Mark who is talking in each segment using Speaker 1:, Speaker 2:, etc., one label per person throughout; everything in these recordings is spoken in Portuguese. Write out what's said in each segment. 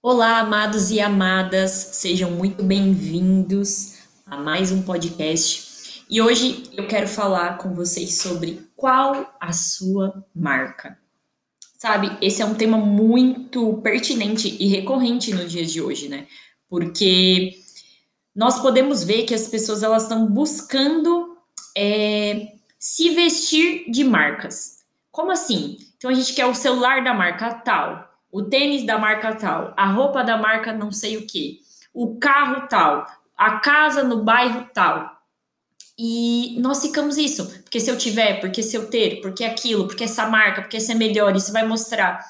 Speaker 1: Olá, amados e amadas, sejam muito bem-vindos a mais um podcast. E hoje eu quero falar com vocês sobre qual a sua marca. Sabe, esse é um tema muito pertinente e recorrente no dia de hoje, né? Porque nós podemos ver que as pessoas elas estão buscando é, se vestir de marcas. Como assim? Então a gente quer o celular da marca tal, o tênis da marca tal, a roupa da marca não sei o que, o carro tal, a casa no bairro tal. E nós ficamos isso, porque se eu tiver, porque se eu ter, porque aquilo, porque essa marca, porque essa é melhor, isso vai mostrar.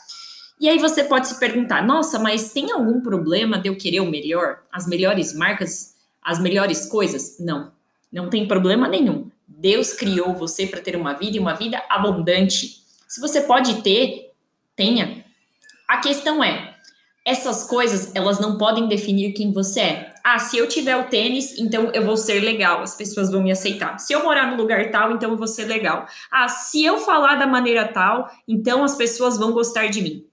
Speaker 1: E aí você pode se perguntar: nossa, mas tem algum problema de eu querer o melhor? As melhores marcas, as melhores coisas? Não, não tem problema nenhum. Deus criou você para ter uma vida e uma vida abundante. Se você pode ter, tenha. A questão é, essas coisas, elas não podem definir quem você é. Ah, se eu tiver o tênis, então eu vou ser legal, as pessoas vão me aceitar. Se eu morar no lugar tal, então eu vou ser legal. Ah, se eu falar da maneira tal, então as pessoas vão gostar de mim.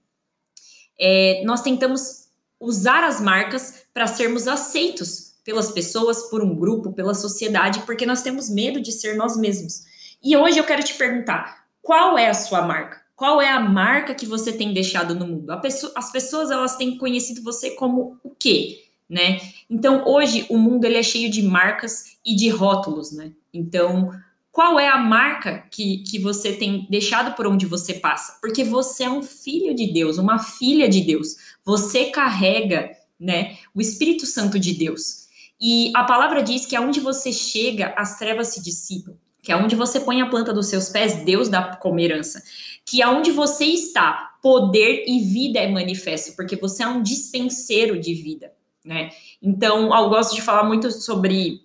Speaker 1: É, nós tentamos usar as marcas para sermos aceitos pelas pessoas, por um grupo, pela sociedade, porque nós temos medo de ser nós mesmos. E hoje eu quero te perguntar: qual é a sua marca? Qual é a marca que você tem deixado no mundo? Pessoa, as pessoas elas têm conhecido você como o quê? Né? Então hoje o mundo ele é cheio de marcas e de rótulos, né? Então qual é a marca que, que você tem deixado por onde você passa? Porque você é um filho de Deus, uma filha de Deus. Você carrega, né, o Espírito Santo de Deus. E a palavra diz que aonde você chega, as trevas se dissipam que é onde você põe a planta dos seus pés, Deus dá como herança. Que aonde você está, poder e vida é manifesto, porque você é um dispenseiro de vida, né? Então, eu gosto de falar muito sobre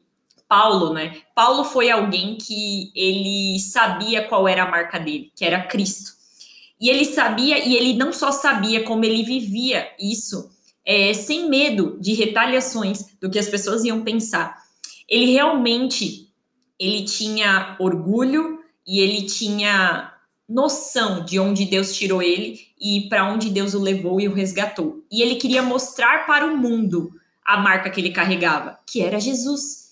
Speaker 1: Paulo, né? Paulo foi alguém que ele sabia qual era a marca dele, que era Cristo. E ele sabia, e ele não só sabia, como ele vivia isso, é, sem medo de retaliações do que as pessoas iam pensar. Ele realmente ele tinha orgulho e ele tinha noção de onde Deus tirou ele e para onde Deus o levou e o resgatou. E ele queria mostrar para o mundo a marca que ele carregava, que era Jesus.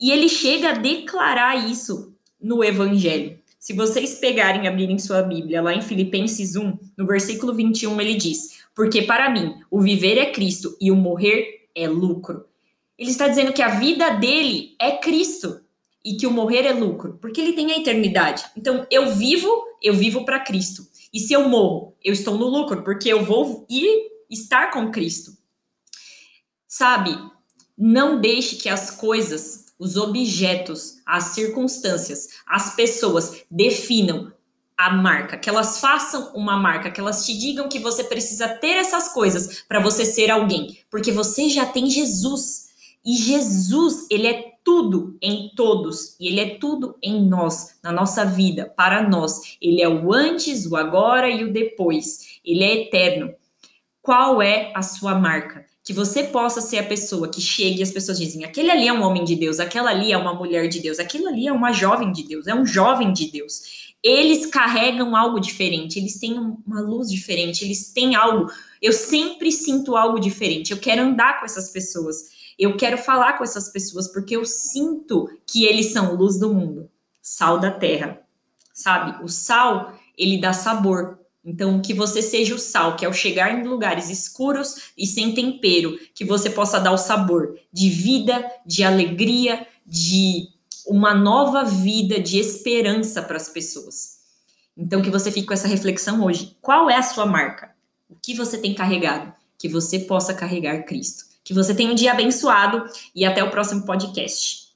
Speaker 1: E ele chega a declarar isso no evangelho. Se vocês pegarem e abrirem sua Bíblia lá em Filipenses 1, no versículo 21, ele diz: Porque para mim o viver é Cristo e o morrer é lucro. Ele está dizendo que a vida dele é Cristo e que o morrer é lucro, porque ele tem a eternidade. Então, eu vivo, eu vivo para Cristo. E se eu morro, eu estou no lucro, porque eu vou ir estar com Cristo. Sabe? Não deixe que as coisas, os objetos, as circunstâncias, as pessoas definam a marca, que elas façam uma marca, que elas te digam que você precisa ter essas coisas para você ser alguém, porque você já tem Jesus. E Jesus, ele é tudo em todos e ele é tudo em nós, na nossa vida, para nós. Ele é o antes, o agora e o depois. Ele é eterno. Qual é a sua marca? Que você possa ser a pessoa que chegue e as pessoas dizem: aquele ali é um homem de Deus, aquela ali é uma mulher de Deus, aquilo ali é uma jovem de Deus, é um jovem de Deus. Eles carregam algo diferente, eles têm uma luz diferente, eles têm algo. Eu sempre sinto algo diferente. Eu quero andar com essas pessoas. Eu quero falar com essas pessoas porque eu sinto que eles são luz do mundo, sal da terra. Sabe? O sal, ele dá sabor. Então, que você seja o sal, que ao chegar em lugares escuros e sem tempero, que você possa dar o sabor de vida, de alegria, de uma nova vida, de esperança para as pessoas. Então, que você fique com essa reflexão hoje. Qual é a sua marca? O que você tem carregado? Que você possa carregar Cristo. Que você tenha um dia abençoado e até o próximo podcast.